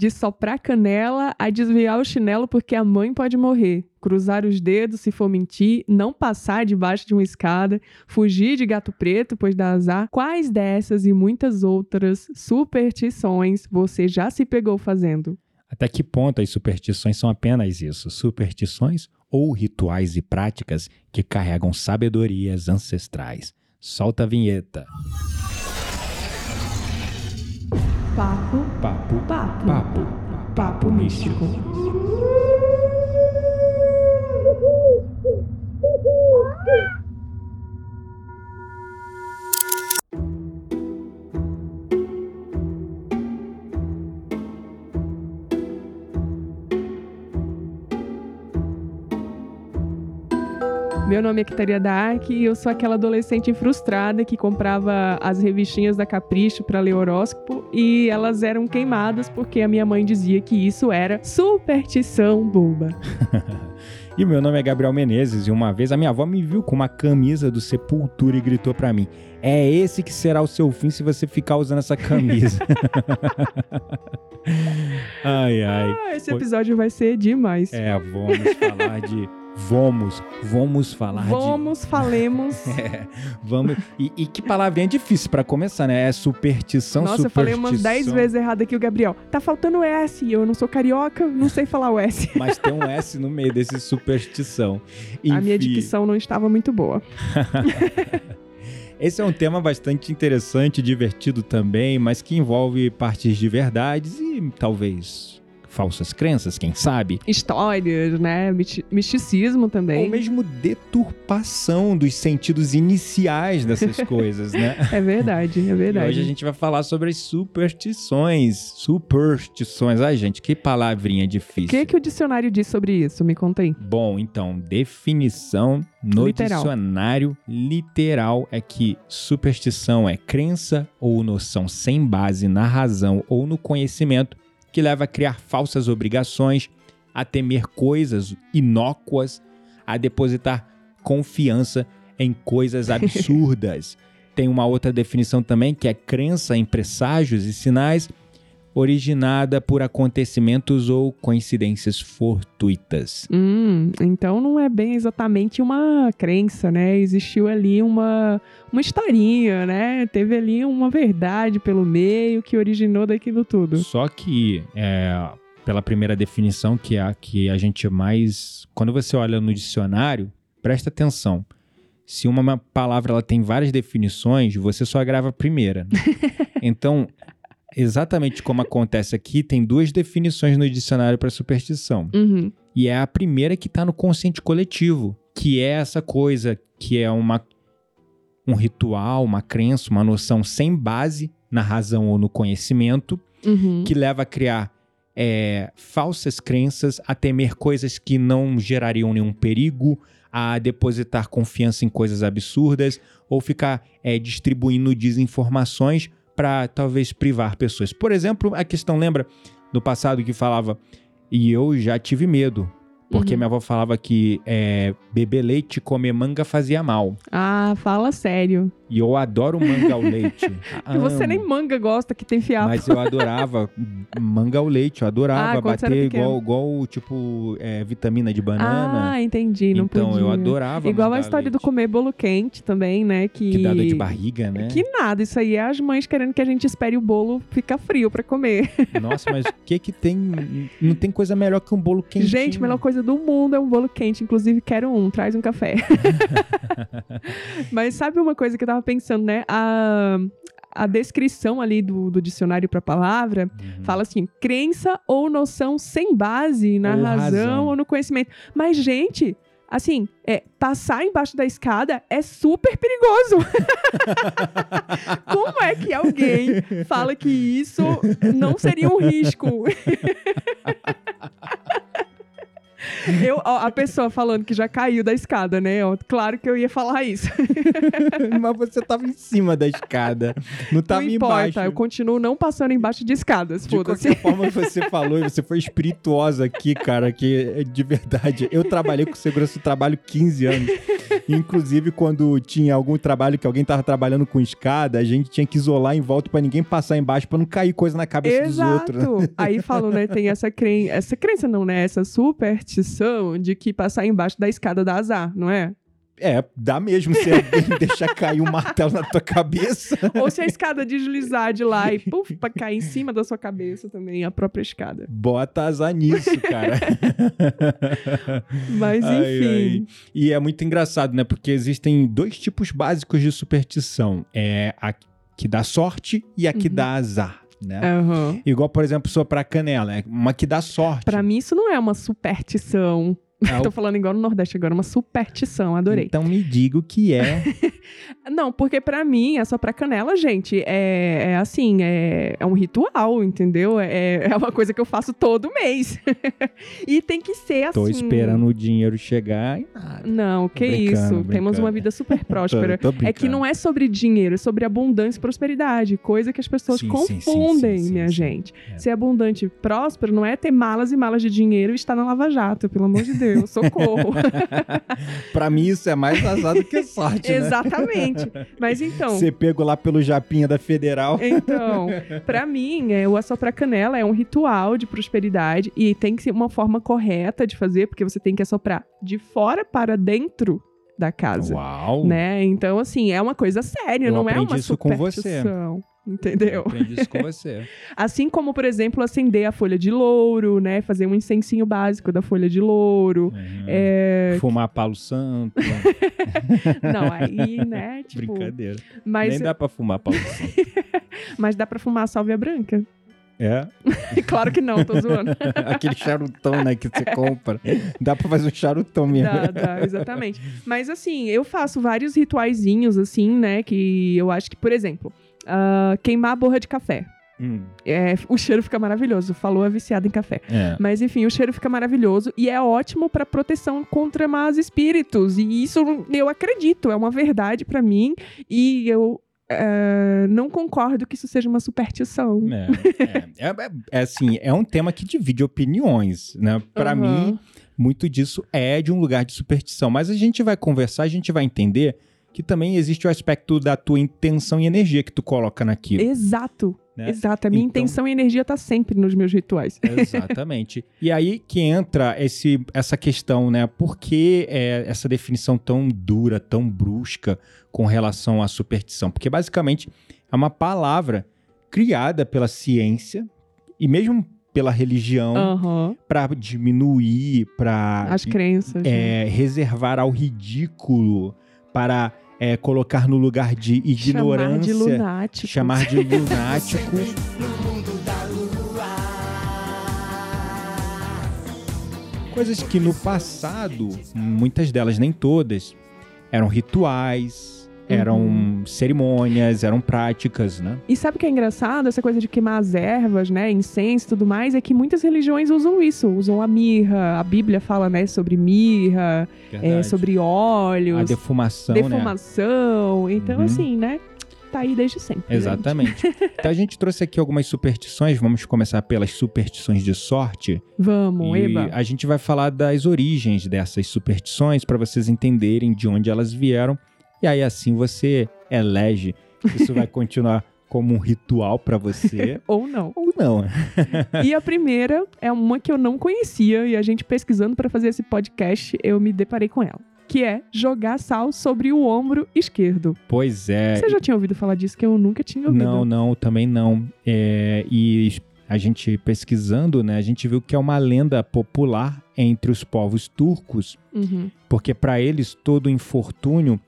De soprar canela a desviar o chinelo porque a mãe pode morrer. Cruzar os dedos se for mentir, não passar debaixo de uma escada, fugir de gato preto, pois dá azar. Quais dessas e muitas outras superstições você já se pegou fazendo? Até que ponto as superstições são apenas isso? Superstições ou rituais e práticas que carregam sabedorias ancestrais? Solta a vinheta. Papo, Papo, papo, papo, papo místico. Meu nome é Quitaria Dark e eu sou aquela adolescente frustrada que comprava as revistinhas da Capricho para ler horóscopo e elas eram queimadas porque a minha mãe dizia que isso era superstição boba. E meu nome é Gabriel Menezes e uma vez a minha avó me viu com uma camisa do Sepultura e gritou pra mim: "É esse que será o seu fim se você ficar usando essa camisa". ai ai. Ah, esse Foi- episódio vai ser demais. É, vamos falar de vamos, vamos falar de Vamos, falemos. É, vamos. E, e que palavrinha difícil pra começar, né? É superstição, Nossa, eu falei umas superstição. 10 vezes errado aqui o Gabriel. Tá faltando S. Eu não sou carioca, não sei falar o S. Mas tem um S no meio desse superstição. A minha Enfim, dicção não estava muito boa. Esse é um tema bastante interessante, divertido também, mas que envolve partes de verdades e talvez falsas crenças, quem sabe? Histórias, né? Misti- Misticismo também. Ou mesmo deturpação dos sentidos iniciais dessas coisas, né? É verdade, é E verdade. hoje a gente vai falar sobre as superstições. Superstições. Ai, gente, que palavrinha O difícil. que, que o dicionário diz sobre isso? Me conta aí. Bom, então, definição no Literal. dicionário literal é que superstição é crença ou noção sem base na razão ou no conhecimento que leva a criar falsas obrigações, a temer coisas inócuas, a depositar confiança em coisas absurdas. Tem uma outra definição também que é crença em presságios e sinais originada por acontecimentos ou coincidências fortuitas. Hum, então não é bem exatamente uma crença, né? Existiu ali uma, uma historinha, né? Teve ali uma verdade pelo meio que originou daquilo tudo. Só que, é, pela primeira definição, que é a que a gente mais. Quando você olha no dicionário, presta atenção. Se uma palavra ela tem várias definições, você só grava a primeira. então, exatamente como acontece aqui, tem duas definições no dicionário para superstição. Uhum. E é a primeira que está no consciente coletivo, que é essa coisa que é uma, um ritual, uma crença, uma noção sem base na razão ou no conhecimento, Uhum. que leva a criar é, falsas crenças, a temer coisas que não gerariam nenhum perigo, a depositar confiança em coisas absurdas ou ficar é, distribuindo desinformações para talvez privar pessoas. Por exemplo, a questão lembra no passado que falava e eu já tive medo. Porque Uhum. minha avó falava que é, beber leite e comer manga fazia mal. Ah, fala sério. E eu adoro manga ao leite. Você nem manga gosta que tem fiapo. Mas eu adorava manga ao leite, eu adorava Ah, bater igual, igual, tipo, é, vitamina de banana. Ah, entendi, não então podia. eu adorava Igual a história do comer bolo quente também, né? Que, Que dá dor de barriga, né? Que nada, isso aí é as mães querendo que a gente espere o bolo ficar frio pra comer. Nossa, mas o que que tem... Não tem coisa melhor que um bolo quentinho. Gente, a melhor coisa do mundo é um bolo quente. Inclusive, quero um. Traz um café. Mas sabe uma coisa que eu tava pensando, né? A, a descrição ali do, do dicionário pra palavra Uhum. fala assim: crença ou noção sem base na Ou razão, razão. ou no conhecimento. Mas, gente. Assim, é, passar embaixo da escada é super perigoso. Como é que alguém fala que isso não seria um risco? Eu, ó, a pessoa falando que já caiu da escada, né? Ó, claro que eu ia falar isso. Mas você tava em cima da escada. Não tava não importa, embaixo. eu continuo não passando embaixo de escadas, De qualquer forma, você falou e você foi espirituosa aqui, cara, que é de verdade. Eu trabalhei com segurança do trabalho 15 anos. Inclusive, quando tinha algum trabalho que alguém tava trabalhando com escada, a gente tinha que isolar em volta para ninguém passar embaixo para não cair coisa na cabeça Exato. dos outros. Aí falam, né? Tem essa crença, essa crença não, né? Essa superstição de que passar embaixo da escada dá azar, não é? É, dá mesmo se alguém deixar cair um martelo na tua cabeça. Ou se a escada deslizar de lá e puf, pra cair em cima da sua cabeça também, a própria escada. Bota azar nisso, cara. Mas Ai, enfim. ai. E é muito engraçado, né? Porque existem dois tipos básicos de superstição: é a que dá sorte e a que Uhum. dá azar, né? Aham. Igual, por exemplo, soprar canela, é uma que dá sorte. Pra mim, isso não é uma superstição. O- Tô falando igual no Nordeste agora, uma superstição, adorei. Então me diga o que é. Não, porque pra mim, é só pra canela, gente, é, é assim, é, é um ritual, entendeu? É, é uma coisa que eu faço todo mês. e tem que ser assim. Tô esperando o dinheiro chegar e nada. Não, que brincando, isso. Temos brincando. uma vida super próspera. Tô- tô É que não é sobre dinheiro, é sobre abundância e prosperidade. Coisa que as pessoas Sim, confundem, sim, sim, minha gente. É. Ser abundante e próspero não é ter malas e malas de dinheiro e estar na Lava Jato, pelo amor de Deus. Socorro. Pra mim, isso é mais azar do que sorte, né? Exatamente. Mas então. Ser pego lá pelo Japinha da Federal. Então, pra mim, é, o assoprar canela é um ritual de prosperidade e tem que ser uma forma correta de fazer, porque você tem que assoprar de fora para dentro da casa. Uau! Né? Então, assim, é uma coisa séria, Eu não é uma isso com você. Eu Entendeu? aprendi isso com você. Assim como, por exemplo, acender a folha de louro, né? Fazer um incensinho básico da folha de louro. Uhum. É... Fumar palo santo. Não, aí, né? Tipo, Brincadeira. mas, Nem dá pra fumar palo santo. mas dá pra fumar a sálvia branca? É. claro que não, tô zoando. Aquele charutão, né, que você compra. Dá pra fazer um charutão mesmo. Dá, dá, exatamente. Mas assim, eu faço vários rituaizinhos, assim, né? Que eu acho que, por exemplo, ah, queimar a borra de café. Hum, É, o cheiro fica maravilhoso. Falou é viciado em café. é. Mas enfim, o cheiro fica maravilhoso e é ótimo pra proteção contra más espíritos. E isso eu acredito, é uma verdade pra mim. E eu eh, não concordo que isso seja uma superstição. É, é, é, é assim, é um tema que divide opiniões, né? Pra Aham. mim, muito disso é de um lugar de superstição. Mas a gente vai conversar, a gente vai entender que também existe o aspecto da tua intenção e energia que tu coloca naquilo. Exato. Né? Exato. A minha Então- intenção e energia tá sempre nos meus rituais. Exatamente. e aí que entra esse, essa questão, né? Por que é, essa definição tão dura, tão brusca com relação à superstição? Porque basicamente é uma palavra criada pela ciência e mesmo pela religião Aham. para diminuir, para As crenças. né? é, reservar ao ridículo, para é, colocar no lugar de Chamar de ignorância, lunático. chamar de lunático. Coisas que no passado, muitas delas, nem todas, eram rituais, eram Uhum. cerimônias, eram práticas, né? E sabe o que é engraçado? Essa coisa de queimar as ervas, né? Incenso e tudo mais, é que muitas religiões usam isso. Usam a mirra. A Bíblia fala, né, sobre mirra, é, sobre óleos, a defumação, né? defumação. Então, Uhum. assim, né? Tá aí desde sempre. Exatamente. então a gente trouxe aqui algumas superstições. Vamos começar pelas superstições de sorte. Vamos, e Eba. a gente vai falar das origens dessas superstições para vocês entenderem de onde elas vieram. E aí assim você elege. Isso vai continuar como um ritual para você Ou não. ou não. E a primeira é uma que eu não conhecia e a gente pesquisando pra fazer esse podcast, eu me deparei com ela. Que é jogar sal sobre o ombro esquerdo. Pois é. Você já tinha ouvido falar disso que eu nunca tinha ouvido? Não, não, também não. É, e a gente pesquisando, né, a gente viu que é uma lenda popular entre os povos turcos, Uhum. porque para eles todo infortúnio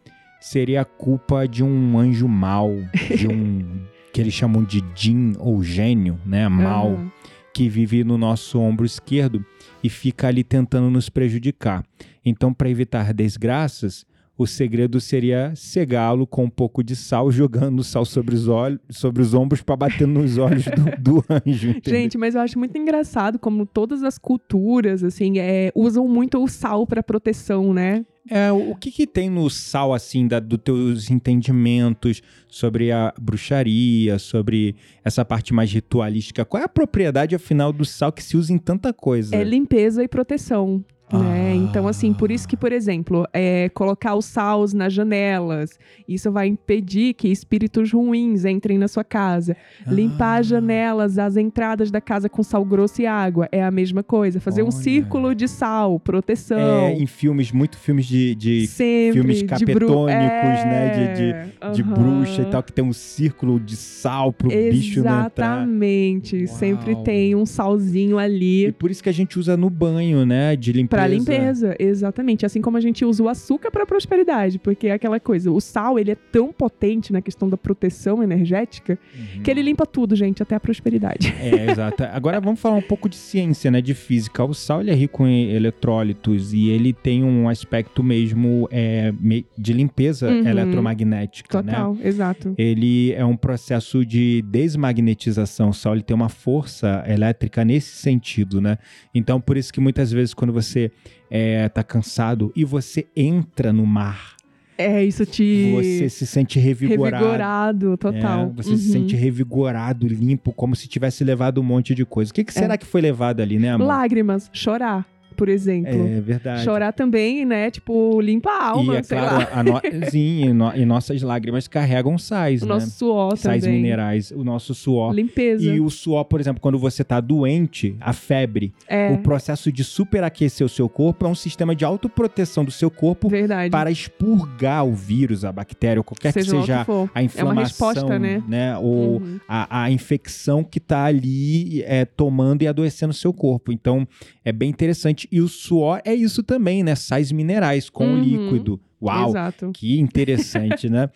seria a culpa de um anjo mau, de um que eles chamam de jin ou gênio, né, mal, Aham. que vive no nosso ombro esquerdo e fica ali tentando nos prejudicar. Então, para evitar desgraças, o segredo seria cegá-lo com um pouco de sal, jogando sal sobre os olhos, sobre os ombros para bater nos olhos do, do anjo. entendeu? Gente, mas eu acho muito engraçado como todas as culturas, assim, é, usam muito o sal pra proteção, né? É, o que, que tem no sal, assim, da, dos teus entendimentos sobre a bruxaria, sobre essa parte mais ritualística? Qual é a propriedade, afinal, do sal que se usa em tanta coisa? É limpeza e proteção. Ah, né? É, então assim, por isso que, por exemplo, é, colocar os saus nas janelas, isso vai impedir que espíritos ruins entrem na sua casa. Limpar as Ah. janelas, as entradas da casa com sal grosso e água, é a mesma coisa. Fazer um Olha. círculo de sal, proteção. É, em filmes, muito filmes de, de, Sempre, filmes de capetônicos, é, né, de- de aham. bruxa e tal, que tem um círculo de sal pro bicho não entrar. Exatamente. Sempre tem um salzinho E ali por isso que a gente usa no banho, né, de limpeza. Pra limpeza, exatamente. Assim como a gente usa o açúcar pra prosperidade, porque é aquela coisa, o sal, ele é tão potente na questão da proteção energética, Uhum. que ele limpa tudo, gente, até a prosperidade. É, exato. Agora vamos falar um pouco de ciência, né, de física. O sal ele é rico em eletrólitos e ele tem um aspecto mesmo é, de limpeza Uhum. eletromagnética, né? Total, exato. Ele é um processo de desmagnetização. O Sol ele tem uma força elétrica nesse sentido, né? Então, por isso que muitas vezes quando você é, tá cansado e você entra no mar, É, isso te você se sente revigorado. revigorado, total. É, você Uhum. se sente revigorado, limpo, como se tivesse levado um monte de coisa. O que, que será que foi levado ali, né, amor? Lágrimas, chorar, por exemplo. É verdade. Chorar também, né? Tipo, limpa a alma, e é sei claro, lá. no... Sim, e, no- e nossas lágrimas carregam sais, O né? nosso suor Sais também. minerais, o nosso suor. Limpeza. E o suor, por exemplo, quando você tá doente, a febre, É, o processo de superaquecer o seu corpo é um sistema de autoproteção do seu corpo verdade. para expurgar o vírus, a bactéria, ou qualquer seja que seja a É inflamação, uma resposta, né? Ou Uhum. a, a infecção que tá ali é, tomando e adoecendo o seu corpo. Então, é bem interessante. E o suor é isso também, né? Sais minerais com o Uhum. líquido. Uau! Exato. Que interessante, né?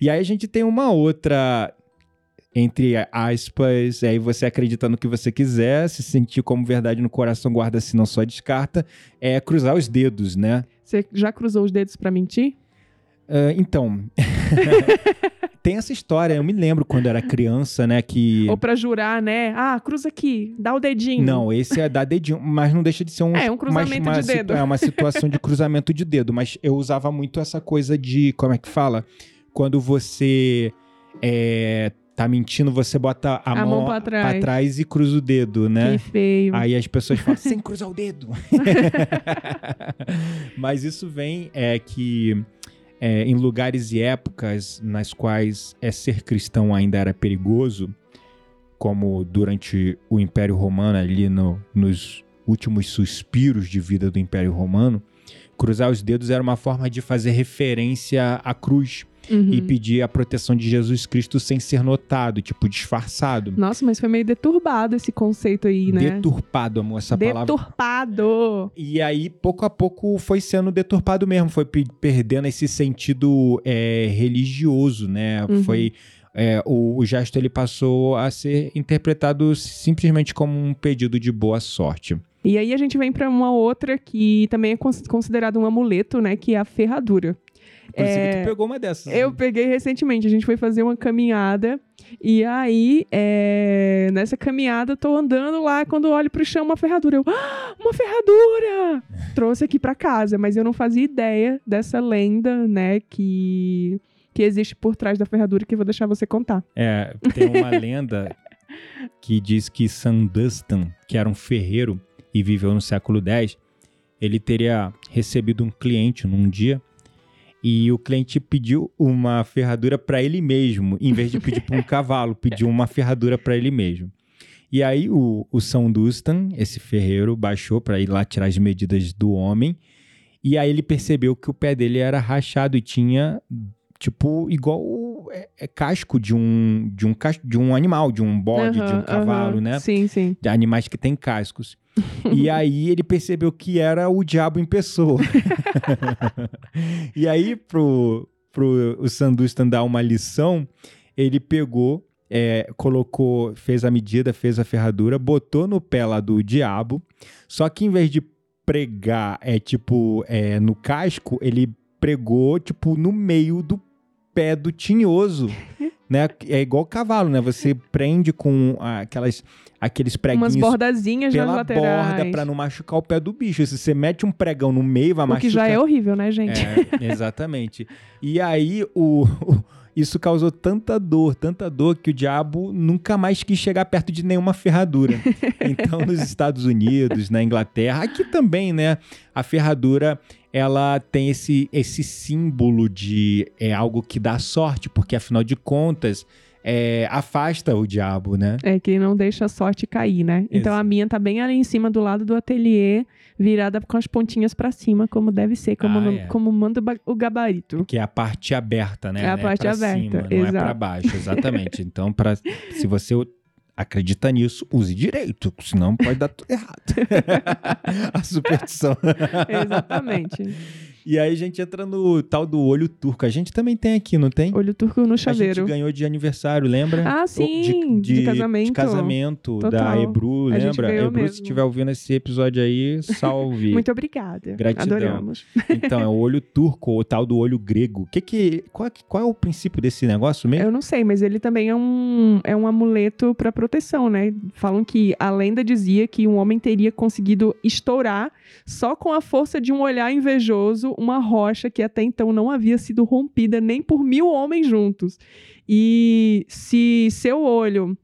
E aí a gente tem uma outra, entre aspas, aí você acredita no que você quiser, se sentir como verdade no coração, guarda se não só descarta, é cruzar os dedos, né? Você já cruzou os dedos pra mentir? Ah, então, tem essa história, eu me lembro quando era criança, né, que... Ou pra jurar, né? Ah, cruza aqui, dá o dedinho. Não, esse é dar dedinho, mas não deixa de ser um... É, um cruzamento uma de dedo. É uma situação de cruzamento de dedo, mas eu usava muito essa coisa de, como é que fala? Quando você é, tá mentindo, você bota a, A mão pra trás. e cruza o dedo, né? Que feio. Aí as pessoas falam, sem cruzar o dedo. Mas isso vem é que é, em lugares e épocas nas quais é, ser cristão ainda era perigoso, como durante o Império Romano, ali no- nos últimos suspiros de vida do Império Romano, cruzar os dedos era uma forma de fazer referência à cruz Uhum. e pedir a proteção de Jesus Cristo sem ser notado, tipo disfarçado. Nossa, mas foi meio deturbado esse conceito aí, né? Deturpado, amor, essa palavra. Deturpado. E aí, pouco a pouco, foi sendo deturpado mesmo, foi pe- perdendo esse sentido é, religioso, né? Uhum. Foi. é, o, o gesto ele passou a ser interpretado simplesmente como um pedido de boa sorte. E aí a gente vem pra uma outra que também é cons- considerado um amuleto, né? Que é a ferradura. Inclusive, É, tu pegou uma dessas. Eu peguei recentemente, a gente foi fazer uma caminhada e aí, é, nessa caminhada, eu tô andando lá, quando olho pro chão, uma ferradura. Eu, ah, uma ferradura! Trouxe aqui pra casa, mas eu não fazia ideia dessa lenda, né, que, que existe por trás da ferradura, que eu vou deixar você contar. É, tem uma lenda que diz que Sandustan, que era um ferreiro e viveu no século X, ele teria recebido um cliente num dia e o cliente pediu uma ferradura para ele mesmo, em vez de pedir para um cavalo, pediu uma ferradura para ele mesmo. E aí o, o Sandustan, esse ferreiro, baixou para ir lá tirar as medidas do homem e aí ele percebeu que o pé dele era rachado e tinha tipo igual é, é casco de um de um de um animal, de um bode, de um cavalo, aham. né? Sim, sim. De animais que têm cascos. e aí ele percebeu que era o diabo em pessoa. e aí pro pro o Sandustan dar uma lição, ele pegou é, colocou, fez a medida, fez a ferradura, botou no pé lá do diabo, só que em vez de pregar é tipo é, no casco, ele pregou tipo no meio do pé do tinhoso, né? É igual cavalo, né? Você prende com aquelas aqueles preguinhos Umas bordazinhas pela laterais. borda pra não machucar o pé do bicho. Se você mete um pregão no meio, vai o machucar. que já é horrível, né, gente? É, exatamente. E aí o, o- isso causou tanta dor, tanta dor, que o diabo nunca mais quis chegar perto de nenhuma ferradura. Então, nos Estados Unidos, na Inglaterra, aqui também, né? A ferradura ela tem esse, esse símbolo de é algo que dá sorte, porque afinal de contas é, afasta o diabo, né? É, que não deixa a sorte cair, né? Então a minha tá bem ali em cima do lado do ateliê, virada com as pontinhas para cima, como deve ser, como, Ah, é. como manda o ba- o gabarito. Que é a parte aberta, né? É a Né? parte pra aberta, cima, não é exato. para baixo, exatamente. Então, pra, se você acredita nisso, use direito, senão pode dar tudo errado. a superstição. Exatamente. E aí a gente entra no tal do olho turco. A gente também tem aqui, não tem? Olho turco no A chaveiro. gente ganhou de aniversário, lembra? Ah, sim, de casamento. De casamento da Total. Ebru, A gente lembra? ganhou Ebru, se mesmo. estiver ouvindo esse episódio aí, salve. Muito obrigada. Gratidão. Adoramos. Então, é o olho turco, o tal do olho grego. Que que, qual, é qual é o princípio desse negócio mesmo? Eu não sei, mas ele também é um, é um amuleto para proteção, né? Falam que a lenda dizia que um homem teria conseguido estourar só com a força de um olhar invejoso uma rocha que até então não havia sido rompida nem por mil homens juntos. E se seu olho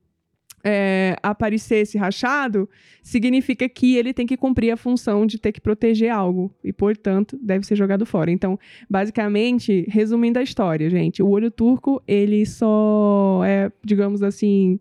é, aparecesse rachado, significa que ele tem que cumprir a função de ter que proteger algo e, portanto, deve ser jogado fora. Então, basicamente, resumindo a história, gente, o olho turco ele só é, digamos assim,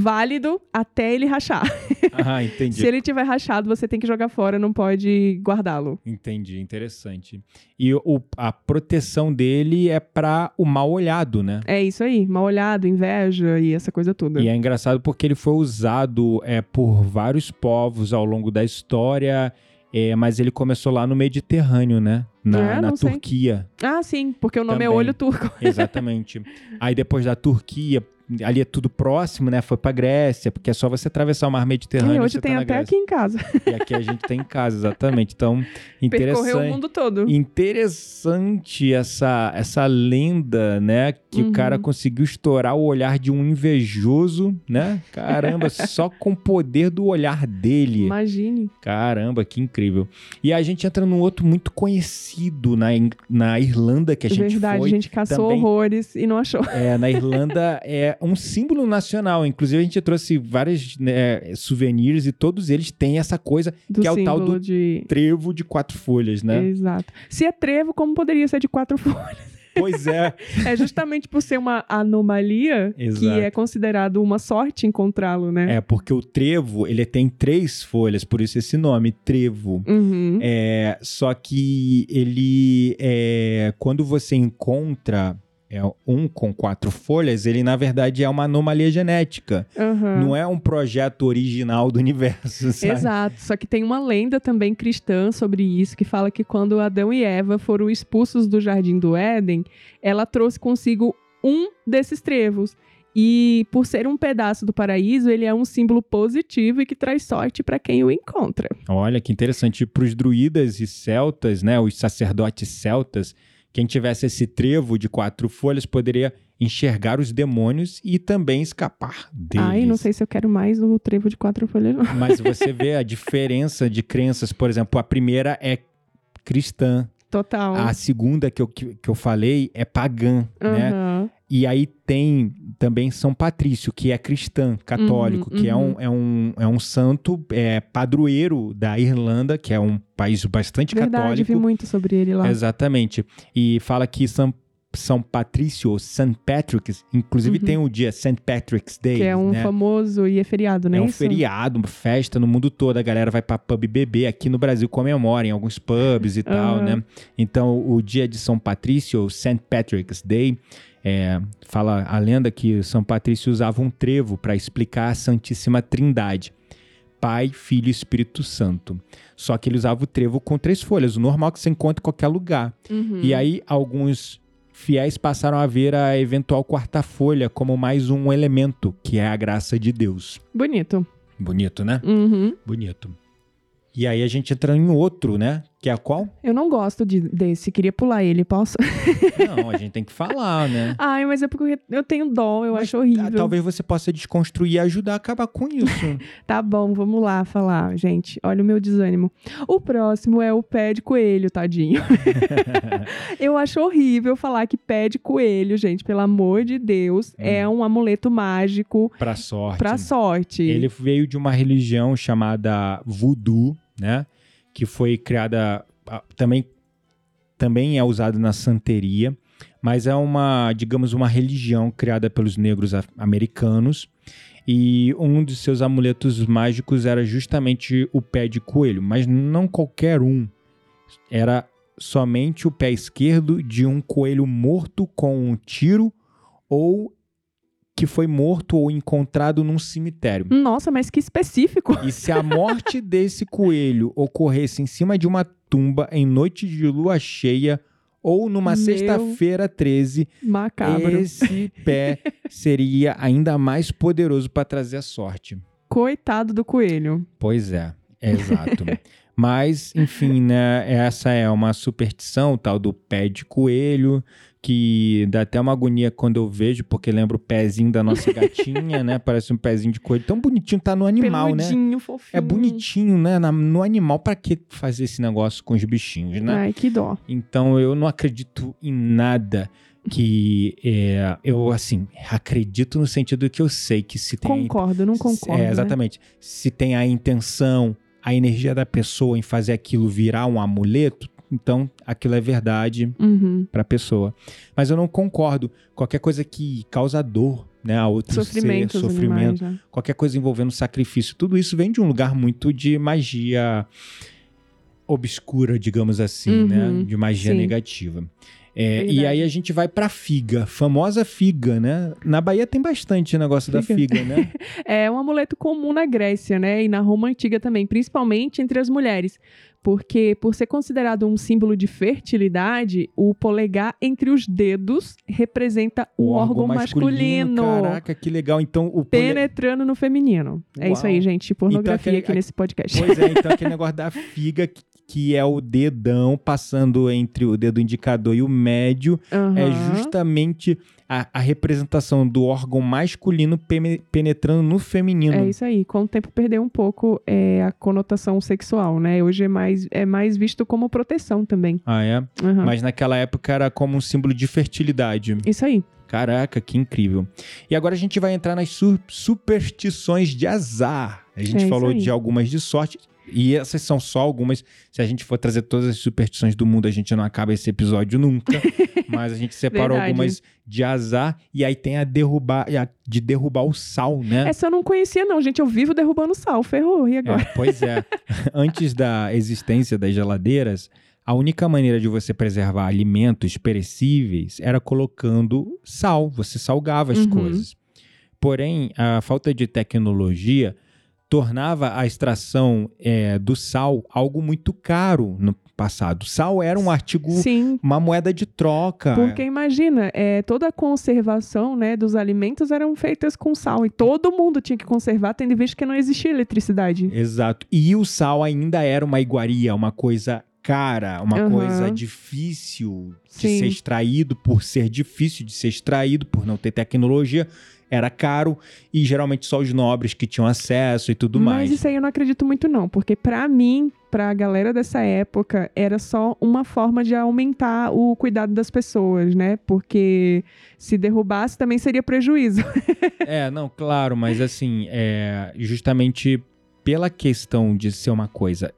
válido até ele rachar. Ah, entendi. Se ele tiver rachado, você tem que jogar fora, não pode guardá-lo. Entendi, interessante. E o, a proteção dele é para o mal olhado, né? É isso aí, mal olhado, inveja e essa coisa toda. E é engraçado porque ele foi usado é, por vários povos ao longo da história, é, mas ele começou lá no Mediterrâneo, né? Na, É, na não sei. Turquia. Ah, sim, porque o nome é Também. olho turco. Exatamente. Aí depois da Turquia, ali é tudo próximo, né? Foi pra Grécia, porque é só você atravessar o mar Mediterrâneo. E hoje você tem tá até Grécia. aqui em casa. E aqui a gente tem em casa, exatamente. Então, interessante. Percorreu o mundo todo. Interessante essa, essa lenda, né? Que o Uhum. cara conseguiu estourar o olhar de um invejoso, né? Caramba, só com o poder do olhar dele. Imagine. Caramba, que incrível. E a gente entra num outro muito conhecido na, na Irlanda que a gente Verdade, foi. a gente caçou também. horrores e não achou. É, na Irlanda é um símbolo nacional. Inclusive, a gente trouxe vários né, souvenirs e todos eles têm essa coisa Do que é o tal do de. trevo de quatro folhas, né? Exato. Se é trevo, como poderia ser de quatro folhas? Pois é. É justamente por ser uma anomalia que Exato. é considerado uma sorte encontrá-lo, né? É, porque o trevo, ele tem três folhas, por isso esse nome, trevo. Uhum. É, só que ele, é, quando você encontra é, um com quatro folhas, ele na verdade é uma anomalia genética. Aham. Não é um projeto original do universo, sabe? Exato. Só que tem uma lenda também cristã sobre isso que fala que quando Adão e Eva foram expulsos do jardim do Éden, ela trouxe consigo um desses trevos. E por ser um pedaço do paraíso, ele é um símbolo positivo e que traz sorte para quem o encontra. Olha que interessante. Para os druidas e celtas, né, os sacerdotes celtas, quem tivesse esse trevo de quatro folhas poderia enxergar os demônios e também escapar deles. Ai, não sei se eu quero mais o trevo de quatro folhas, não. Mas você vê a diferença de crenças. Por exemplo, a primeira é cristã, Total. a segunda que eu, que, que eu falei é pagã, né? E aí tem também São Patrício, que é cristã, católico, Uhum, que é, uhum. um, é, um, é um santo é, padroeiro da Irlanda, que é um país bastante Verdade, vi católico. muito sobre ele lá. Exatamente. E fala que São, São Patrício, ou St. Patrick's, inclusive Uhum. tem o dia St. Patrick's Day, Que é um né? famoso e é feriado, né? É um isso? feriado, uma festa no mundo todo. A galera vai pra pub beber. Aqui no Brasil comemora em alguns pubs e tal, Aham. né? Então, o dia de São Patrício, ou St. Patrick's Day, é, fala a lenda que São Patrício usava um trevo para explicar a Santíssima Trindade. Pai, Filho e Espírito Santo. Só que ele usava o trevo com três folhas, o normal que você encontra em qualquer lugar. Uhum. E aí, alguns fiéis passaram a ver a eventual quarta folha como mais um elemento, que é a graça de Deus. Bonito. Bonito, né? Uhum. Bonito. E aí a gente entra em outro, né? Que é qual? Eu não gosto de, desse, queria pular ele, posso? Não, a gente tem que falar, né? Ai, mas é porque eu tenho dó, eu Mas, acho horrível. Talvez você possa desconstruir e ajudar a acabar com isso. Tá bom, vamos lá falar, gente. Olha o meu desânimo. O próximo é o pé de coelho, tadinho. eu acho horrível falar que pé de coelho, gente, pelo amor de Deus, é um amuleto mágico pra sorte. pra sorte. Ele veio de uma religião chamada Voodoo, né? Que foi criada também também é usada na santeria, mas é uma, digamos, uma religião criada pelos negros americanos. E um dos seus amuletos mágicos era justamente o pé de coelho, mas não qualquer um. Era somente o pé esquerdo de um coelho morto com um tiro ou que foi morto ou encontrado num cemitério. Nossa, mas que específico. E se a morte desse coelho ocorresse em cima de uma tumba em noite de lua cheia ou numa sexta-feira 13, Macabro. esse pé seria ainda mais poderoso para trazer a sorte. Coitado do coelho. Pois é, é exato. Mas, enfim, né? Essa é uma superstição, tal do pé de coelho, que dá até uma agonia quando eu vejo, porque lembra o pezinho da nossa gatinha, né? Parece um pezinho de coelho. Tão bonitinho, tá no animal, né? Peludinho, fofinho. É bonitinho, né? Na- no animal, pra que fazer esse negócio com os bichinhos, né? Ai, que dó. Então eu não acredito em nada que é, eu assim acredito no sentido que eu sei que se tem Concordo, não concordo. é, né? exatamente. Se tem a intenção, a energia da pessoa em fazer aquilo virar um amuleto, então aquilo é verdade Uhum. pra pessoa. Mas eu não concordo. Qualquer coisa que causa dor, né, a outro Sofrimento, ser, sofrimento, animais, né? qualquer coisa envolvendo sacrifício, tudo isso vem de um lugar muito de magia obscura, digamos assim, Uhum, né? De magia sim. negativa. É, e aí a gente vai pra figa, famosa figa, né? Na Bahia tem bastante negócio da Figa. figa, né? É um amuleto comum na Grécia, né? E na Roma antiga também, principalmente entre as mulheres. Porque, por ser considerado um símbolo de fertilidade, o polegar entre os dedos representa o, órgão masculino. Caraca, que legal. Então o pole- Penetrando no feminino. É isso aí, gente. Pornografia Então, aquele- aqui nesse podcast. Pois é, então aquele negócio da figa, que- é o dedão passando entre o dedo indicador e o médio, é Aham. justamente a, a representação do órgão masculino penetrando no feminino. É isso aí. Com o tempo perdeu um pouco é, a conotação sexual, né? Hoje é mais, é mais visto como proteção também. Ah, é? Aham. Mas naquela época era como um símbolo de fertilidade. Isso aí. Caraca, que incrível. E agora a gente vai entrar nas su- superstições de azar. A gente É falou de algumas de sorte. E essas são só algumas. Se a gente for trazer todas as superstições do mundo, a gente não acaba esse episódio nunca. Mas a gente separou Verdade. algumas de azar. E aí tem a derrubar, a de derrubar o sal, né? Essa eu não conhecia, não, gente. Eu vivo derrubando sal. Ferrou. E agora? É, pois é. Antes da existência das geladeiras, a única maneira de você preservar alimentos perecíveis era colocando sal. Você salgava as Uhum. coisas. Porém, a falta de tecnologia tornava a extração é, do sal algo muito caro no passado. Sal era um artigo, Sim. uma moeda de troca. Porque imagina, é, toda a conservação né, dos alimentos eram feitas com sal. E todo mundo tinha que conservar, tendo em vista que não existia eletricidade. Exato. E o sal ainda era uma iguaria, uma coisa cara, uma Aham. coisa difícil de Sim. ser extraído, por ser difícil de ser extraído, por não ter tecnologia, era caro e geralmente só os nobres que tinham acesso e tudo Mas mais. isso aí eu não acredito muito, não. Porque pra mim, pra galera dessa época, era só uma forma de aumentar o cuidado das pessoas, né? Porque se derrubasse também seria prejuízo. É, não, claro, mas assim, é, justamente pela questão de ser uma coisa,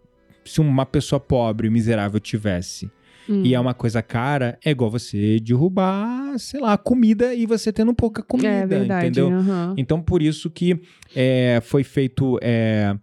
se uma pessoa pobre, miserável tivesse Hum. e é uma coisa cara, é igual você derrubar, sei lá, comida e você tendo pouca comida, É verdade. entendeu? Então, por isso que é, foi feito. é,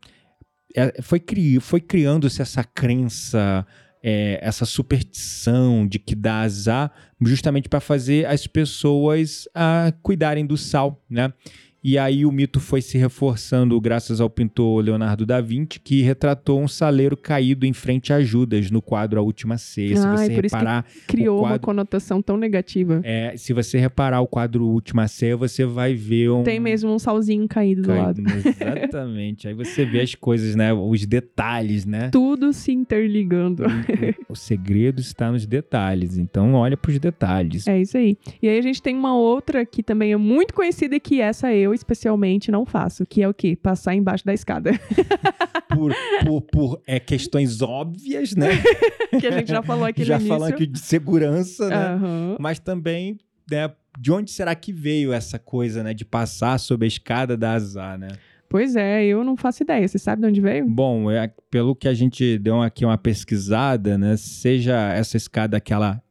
é, foi, cri, foi criando-se essa crença, é, essa superstição de que dá azar, justamente para fazer as pessoas ah, cuidarem do sal, né? E aí o mito foi se reforçando graças ao pintor Leonardo da Vinci, que retratou um saleiro caído em frente a Judas no quadro A Última Ceia. Se Ai, você por isso reparar, Criou o uma quadro- conotação tão negativa. é, se você reparar o quadro Última Ceia, você vai ver um Tem mesmo um salzinho caído do lado. caído, Exatamente. aí você vê as coisas, né? Os detalhes, né? Tudo se interligando. O, segredo está nos detalhes. Então, olha para os detalhes. É isso aí. E aí a gente tem uma outra que também é muito conhecida e que essa eu especialmente não faço, que é o quê? Passar embaixo da escada. Por, por, por, é, questões óbvias, né? que a gente já falou aqui Já no início. falando aqui de segurança, né? Aham. Mas também, né? De onde será que veio essa coisa, né? De passar sob a escada da azar, né? Pois é, eu não faço ideia. Você sabe de onde veio? Bom, é, pelo que a gente deu aqui uma pesquisada, né? Seja essa escada aquela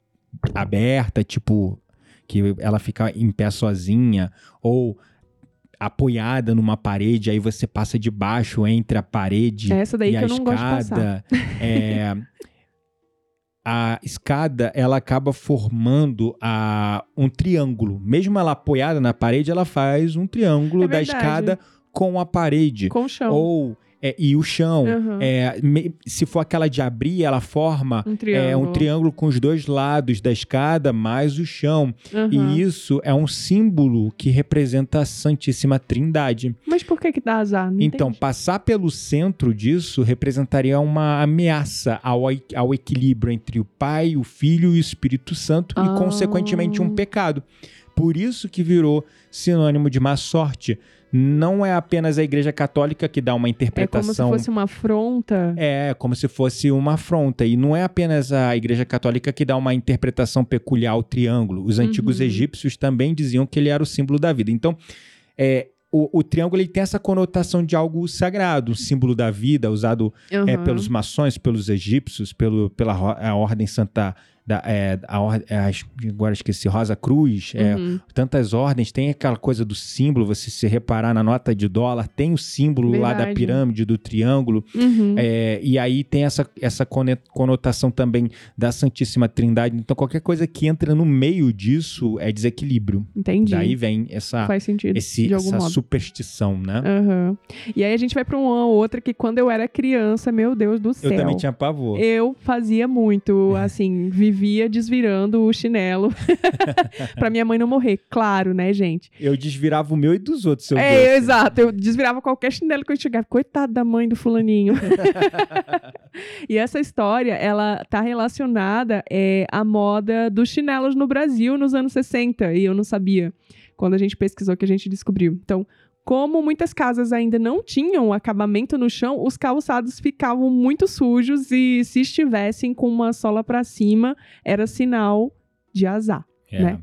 aberta, tipo, que ela fica em pé sozinha, ou apoiada numa parede, aí você passa debaixo entre a parede É e a de escada. é, a escada ela acaba formando a, um triângulo. Mesmo ela apoiada na parede, ela faz um triângulo É da escada com a parede. Com chão. Ou é, e o chão. Aham. É, me- se for aquela de abrir, ela forma Um é, triângulo. um triângulo com os dois lados da escada mais o chão. Aham. E isso é um símbolo que representa a Santíssima Trindade. Mas por que que dá azar? Não Então, entendi. passar pelo centro disso representaria uma ameaça ao, ao equilíbrio entre o Pai, o Filho e o Espírito Santo Ah. e, consequentemente, um pecado. Por isso que virou sinônimo de má sorte. Não é apenas a Igreja Católica que dá uma É como se interpretação fosse uma afronta. é, como se fosse uma afronta. E não é apenas a Igreja Católica que dá uma interpretação peculiar ao triângulo. Os antigos Uhum. egípcios também diziam que ele era o símbolo da vida. Então, é, o, o triângulo ele tem essa conotação de algo sagrado, símbolo da vida, usado é, Aham. pelos maçons, pelos egípcios, pelo, pela a Ordem Santa. Da, é, a é, as- agora esqueci, Rosa Cruz, é, Uhum. tantas ordens, tem aquela coisa do símbolo, você se reparar na nota de dólar, tem o símbolo lá da Verdade. pirâmide, do triângulo. Uhum. É, e aí tem essa, essa conotação também da Santíssima Trindade. Então, qualquer coisa que entra no meio disso é desequilíbrio. Entendi. Daí vem essa, Faz sentido. esse, essa modo. superstição, né? Aham. E aí a gente vai pra uma outra que quando eu era criança, meu Deus do céu. Eu também tinha pavor. Eu fazia muito, assim, vivia desvirando o chinelo pra minha mãe não morrer. Claro, né, gente? Eu desvirava o meu e dos outros. eu É, exato. Eu desvirava qualquer chinelo que eu chegava. Coitado da mãe do fulaninho. e essa história, ela tá relacionada é, à moda dos chinelos no Brasil nos anos 60. E eu não sabia. Quando a gente pesquisou que a gente descobriu. Então, como muitas casas ainda não tinham acabamento no chão, os calçados ficavam muito sujos e se estivessem com uma sola pra cima, era sinal de azar. É. né?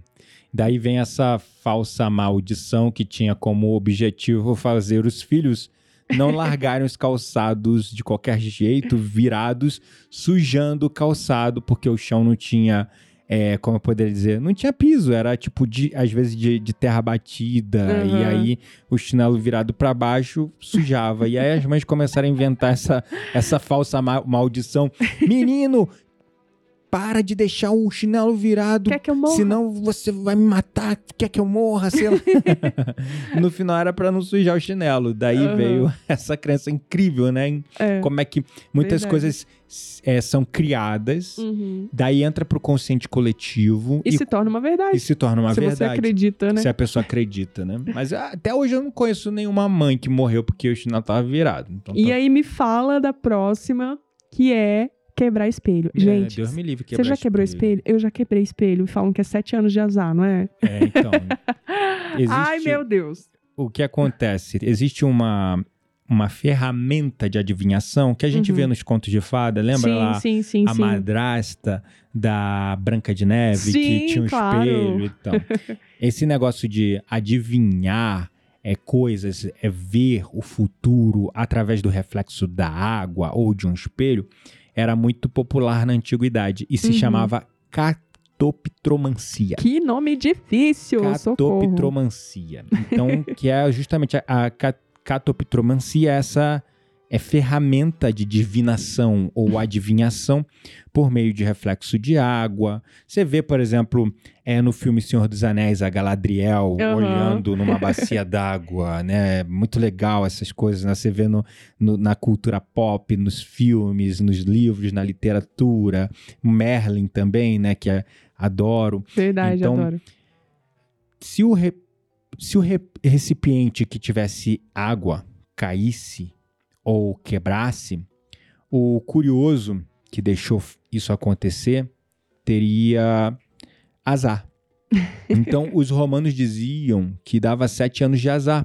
Daí vem essa falsa maldição que tinha como objetivo fazer os filhos não largarem os calçados de qualquer jeito, virados, sujando o calçado, porque o chão não tinha, é, como eu poderia dizer, não tinha piso, era tipo, de, às vezes, de, de terra batida, e Uhum. aí o chinelo virado para baixo sujava. e aí as mães começaram a inventar essa, essa falsa ma- maldição. Menino, para de deixar o chinelo virado Quer que eu morra? Senão você vai me matar, quer que eu morra, sei lá. no final era pra não sujar o chinelo. Daí Aham. veio essa crença incrível, né? É. Como é que muitas Verdade. coisas é, são criadas, Uhum. daí entra pro consciente coletivo E, se torna uma verdade. e se torna uma se você verdade. acredita, né? Se a pessoa acredita, né? Mas ah, até hoje eu não conheço nenhuma mãe que morreu porque o chinelo tava virado. Então, E tá- aí me fala da próxima, que é quebrar espelho. É, Gente, Deus me livre você quebrar já quebrou espelho? Eu já quebrei espelho. E falam que é sete anos de azar, não é? É, então. Existe- Ai, meu Deus. o que acontece? Existe uma, uma ferramenta de adivinhação que a gente Uhum. vê nos contos de fada, lembra sim, lá? sim, sim, a sim. madrasta da Branca de Neve, Sim, que tinha um claro. espelho. Então, esse negócio de adivinhar é, coisas, é ver o futuro através do reflexo da água ou de um espelho, era muito popular na antiguidade e se Uhum. chamava catoptromancia. Que nome difícil, socorro. Catoptromancia. Então, que é justamente a, a ca- catoptromancia, essa é ferramenta de divinação ou adivinhação por meio de reflexo de água. Você vê, por exemplo, é no filme Senhor dos Anéis, a Galadriel Uhum. olhando numa bacia d'água, né? Muito legal essas coisas, né? Você vê no, no- na cultura pop, nos filmes, nos livros, na literatura. Merlin também, né? Que é, adoro. Verdade, Então, adoro. Se o, re- se o re- recipiente que tivesse água caísse ou quebrasse, o curioso que deixou isso acontecer teria azar. Então, os romanos diziam que dava sete anos de azar,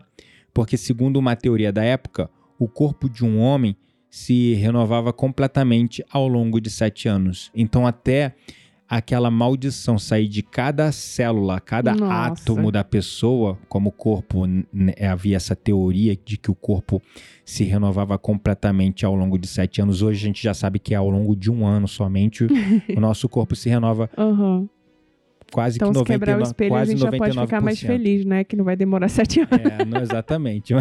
porque, segundo uma teoria da época, o corpo de um homem se renovava completamente ao longo de sete anos. Então, até aquela maldição sair de cada célula, cada Nossa. átomo da pessoa, como o corpo, n- n- havia essa teoria de que o corpo se renovava completamente ao longo de sete anos. Hoje a gente já sabe que é ao longo de um ano somente o nosso corpo se renova Aham. Quase Então, que se 99%. quebrar o espelho, a quase gente já pode ficar mais 99%. feliz, né? Que não vai demorar sete anos. É, não exatamente.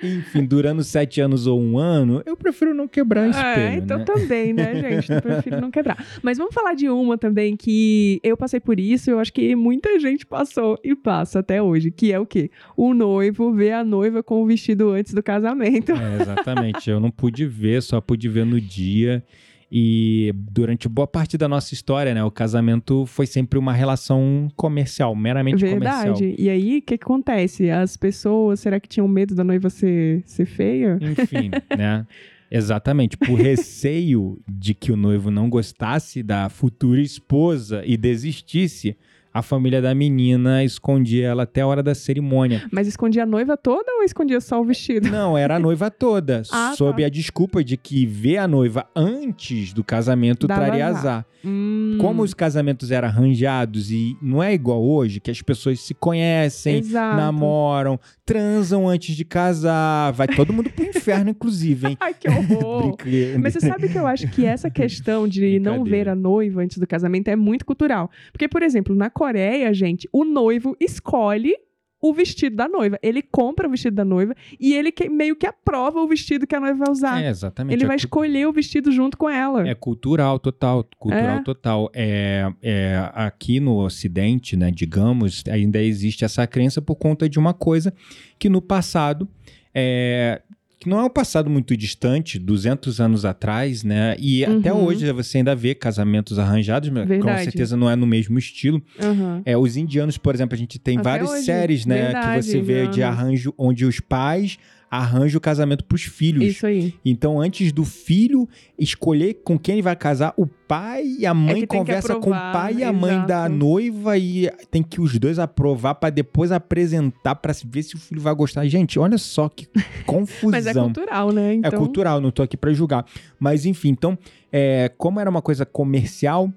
Enfim, durando sete anos ou um ano, eu prefiro não quebrar espelho. É, então né? também, né, gente? Eu prefiro não quebrar. Mas vamos falar de uma também que eu passei por isso, eu acho que muita gente passou e passa até hoje, que é o quê? O noivo vê a noiva com o vestido antes do casamento. É, exatamente. Eu não pude ver, só pude ver no dia. E durante boa parte da nossa história, né? O casamento foi sempre uma relação comercial, meramente comercial. Verdade. E aí, o que, que acontece? As pessoas, será que tinham medo da noiva ser, ser feia? Enfim, né? Exatamente. Por receio de que o noivo não gostasse da futura esposa e desistisse, a família da menina escondia ela até a hora da cerimônia. Mas escondia a noiva toda ou escondia só o vestido? Não, era a noiva toda, Ah, sob tá. a desculpa de que ver a noiva antes do casamento Dava traria azar. Hum, Como os casamentos eram arranjados e não é igual hoje, que as pessoas se conhecem, Exato. namoram, transam antes de casar, vai todo mundo pro inferno, inclusive, hein? Ai, que horror! Mas você sabe que eu acho que essa questão de não ver a noiva antes do casamento é muito cultural. Porque, por exemplo, na Coreia, gente, o noivo escolhe o vestido da noiva. Ele compra o vestido da noiva e ele que- meio que aprova o vestido que a noiva vai usar. É, exatamente. ele é vai cu- escolher o vestido junto com ela. É cultural total, cultural É. total. É, é, aqui no Ocidente, né, digamos, ainda existe essa crença por conta de uma coisa que no passado, é, que não é um passado muito distante, 200 anos atrás, né, e até Uhum. hoje você ainda vê casamentos arranjados, mas com certeza não é no mesmo estilo. Aham. É, os indianos, por exemplo, a gente tem Até várias hoje. séries, né, que Verdade, você vê de arranjo, onde os pais arranjam o casamento para os filhos. Isso aí. Então, antes do filho escolher com quem ele vai casar, o pai e a mãe É tem que conversa com o pai e a mãe exato. da noiva e tem que os dois aprovar para depois apresentar para ver se o filho vai gostar. Gente, olha só que confusão. Mas é cultural, né? Então, É cultural, não tô aqui para julgar. Mas enfim, então, é, como era uma coisa comercial,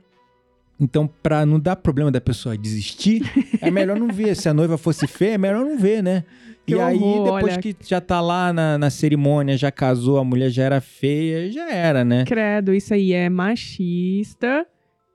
então para não dar problema da pessoa desistir, é melhor não ver. Se a noiva fosse feia, é melhor não ver, né? Que e aí, horror, depois olha. que já tá lá na, na cerimônia, já casou, a mulher já era feia, já era, né? Credo, isso aí é machista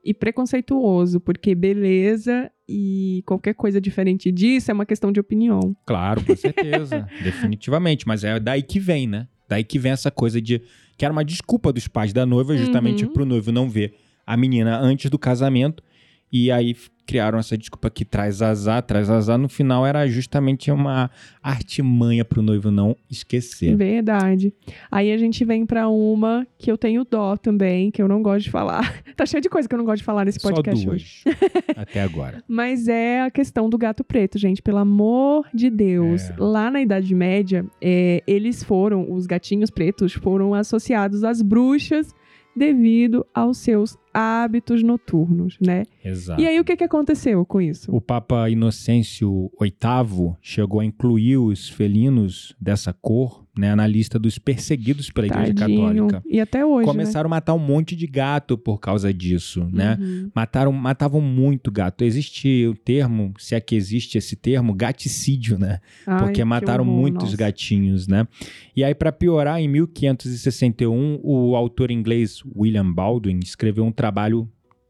e preconceituoso, porque beleza e qualquer coisa diferente disso é uma questão de opinião. Claro, com certeza. definitivamente. Mas é daí que vem, né? Daí que vem essa coisa de. Que era uma desculpa dos pais da noiva, justamente Uhum. pro noivo não ver a menina antes do casamento. E aí criaram essa desculpa que traz azar, traz azar. No final era justamente uma artimanha pro noivo não esquecer. Verdade. Aí a gente vem pra uma que eu tenho dó também, que eu não gosto de falar. tá cheio de coisa que eu não gosto de falar nesse Só podcast hoje. duas. Até agora. Mas é a questão do gato preto, gente. Pelo amor de Deus. É. Lá na Idade Média, é, eles foram, os gatinhos pretos foram associados às bruxas devido aos seus hábitos noturnos, né? Exato. E aí, o que, que aconteceu com isso? O Papa Inocêncio VIII chegou a incluir os felinos dessa cor né, na lista dos perseguidos pela Igreja Tadinho. Católica. E até hoje, Começaram a matar um monte de gato por causa disso, né? né? Uhum. Mataram, matavam muito gato. Existe o termo, se é que existe esse termo, gaticídio, né? Ai, Porque que mataram horror, muitos nossa. gatinhos, né? E aí, para piorar, em 1561, o autor inglês William Baldwin escreveu um trabalho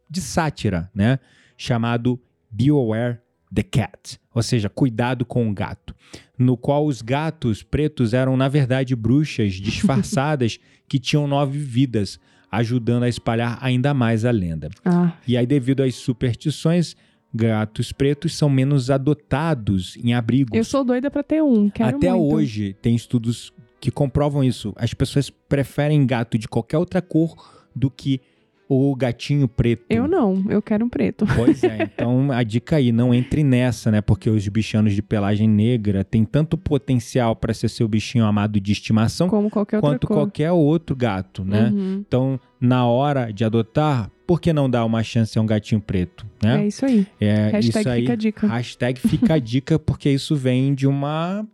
de sátira, né? Chamado Beware the Cat. Ou seja, cuidado com o gato, no qual os gatos pretos eram, na verdade, bruxas disfarçadas que tinham nove vidas, ajudando a espalhar ainda mais a lenda. Ah, E aí, devido às superstições, gatos pretos são menos adotados em abrigos. eu sou doida pra ter um. Quero Até muito. hoje, tem estudos que comprovam isso. As pessoas preferem gato de qualquer outra cor do que o gatinho preto. Eu não, eu quero um preto. Pois é, então a dica aí, não entre nessa, né? Porque os bichanos de pelagem negra têm tanto potencial para ser seu bichinho amado de estimação Como qualquer quanto cor. qualquer outro gato, né? Uhum. Então, na hora de adotar, por que não dar uma chance a um gatinho preto, né? É isso aí. É, Hashtag isso aí, fica a dica. Hashtag fica a dica, porque isso vem de uma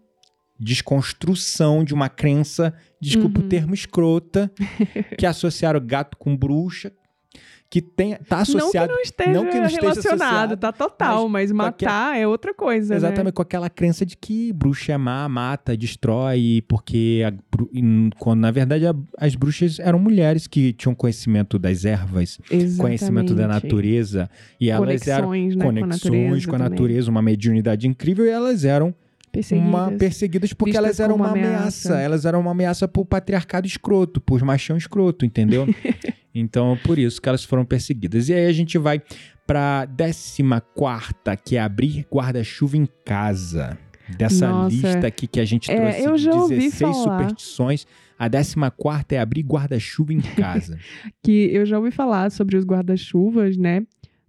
desconstrução de uma crença, desculpa Uhum. o termo escrota, que associaram gato com bruxa, que tem, tá Não que associado não esteja não que não esteja relacionado, associado, tá total, mas, com matar é outra coisa, exatamente né? com aquela crença de que bruxa é má, mata, destrói, porque a quando na verdade a- as bruxas eram mulheres que tinham conhecimento das ervas, Exatamente. conhecimento da natureza e elas eram Conexões, né, conexões com a natureza, uma mediunidade incrível, e elas eram Perseguidas. uma perseguidas porque Vistas elas eram uma ameaça. ameaça. Elas eram uma ameaça pro patriarcado escroto, pros machão escroto, entendeu? então, por isso que elas foram perseguidas. E aí a gente vai pra décima quarta, que é abrir guarda-chuva em casa. Dessa Nossa. lista aqui que a gente É, trouxe eu já ouvi 16 falar. superstições, a décima quarta é abrir guarda-chuva em casa. que eu já ouvi falar sobre os guarda-chuvas, né?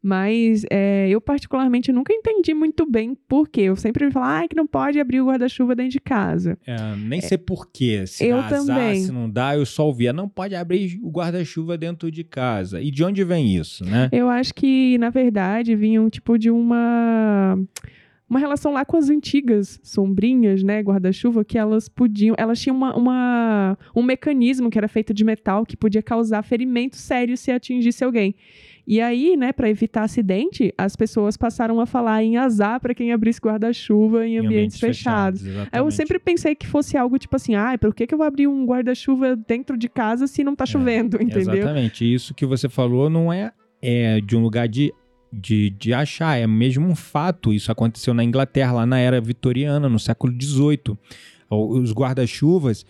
Mas é, eu particularmente nunca entendi muito bem por quê. Eu sempre falar ah, que não pode abrir o guarda-chuva dentro de casa. É, nem sei porquê, se Eu dá azar, também. se não dá, eu só ouvia, não pode abrir o guarda-chuva dentro de casa. E de onde vem isso, né? Eu acho que, na verdade, vinham tipo de uma uma relação lá com as antigas sombrinhas, né, guarda-chuva, que elas podiam, elas tinham uma, uma- um mecanismo que era feito de metal que podia causar ferimento sério se atingisse alguém. E aí, né, para evitar acidente, as pessoas passaram a falar em azar para quem abrisse guarda-chuva em, ambientes, fechados. Aí eu exatamente. sempre pensei que fosse algo tipo assim, ah, por que, que eu vou abrir um guarda-chuva dentro de casa se não tá chovendo, entendeu? Exatamente. Isso que você falou não é, é de um lugar de, de, de achar, é mesmo um fato. Isso aconteceu na Inglaterra, lá na era vitoriana, no século XVIII. Os guarda-chuvas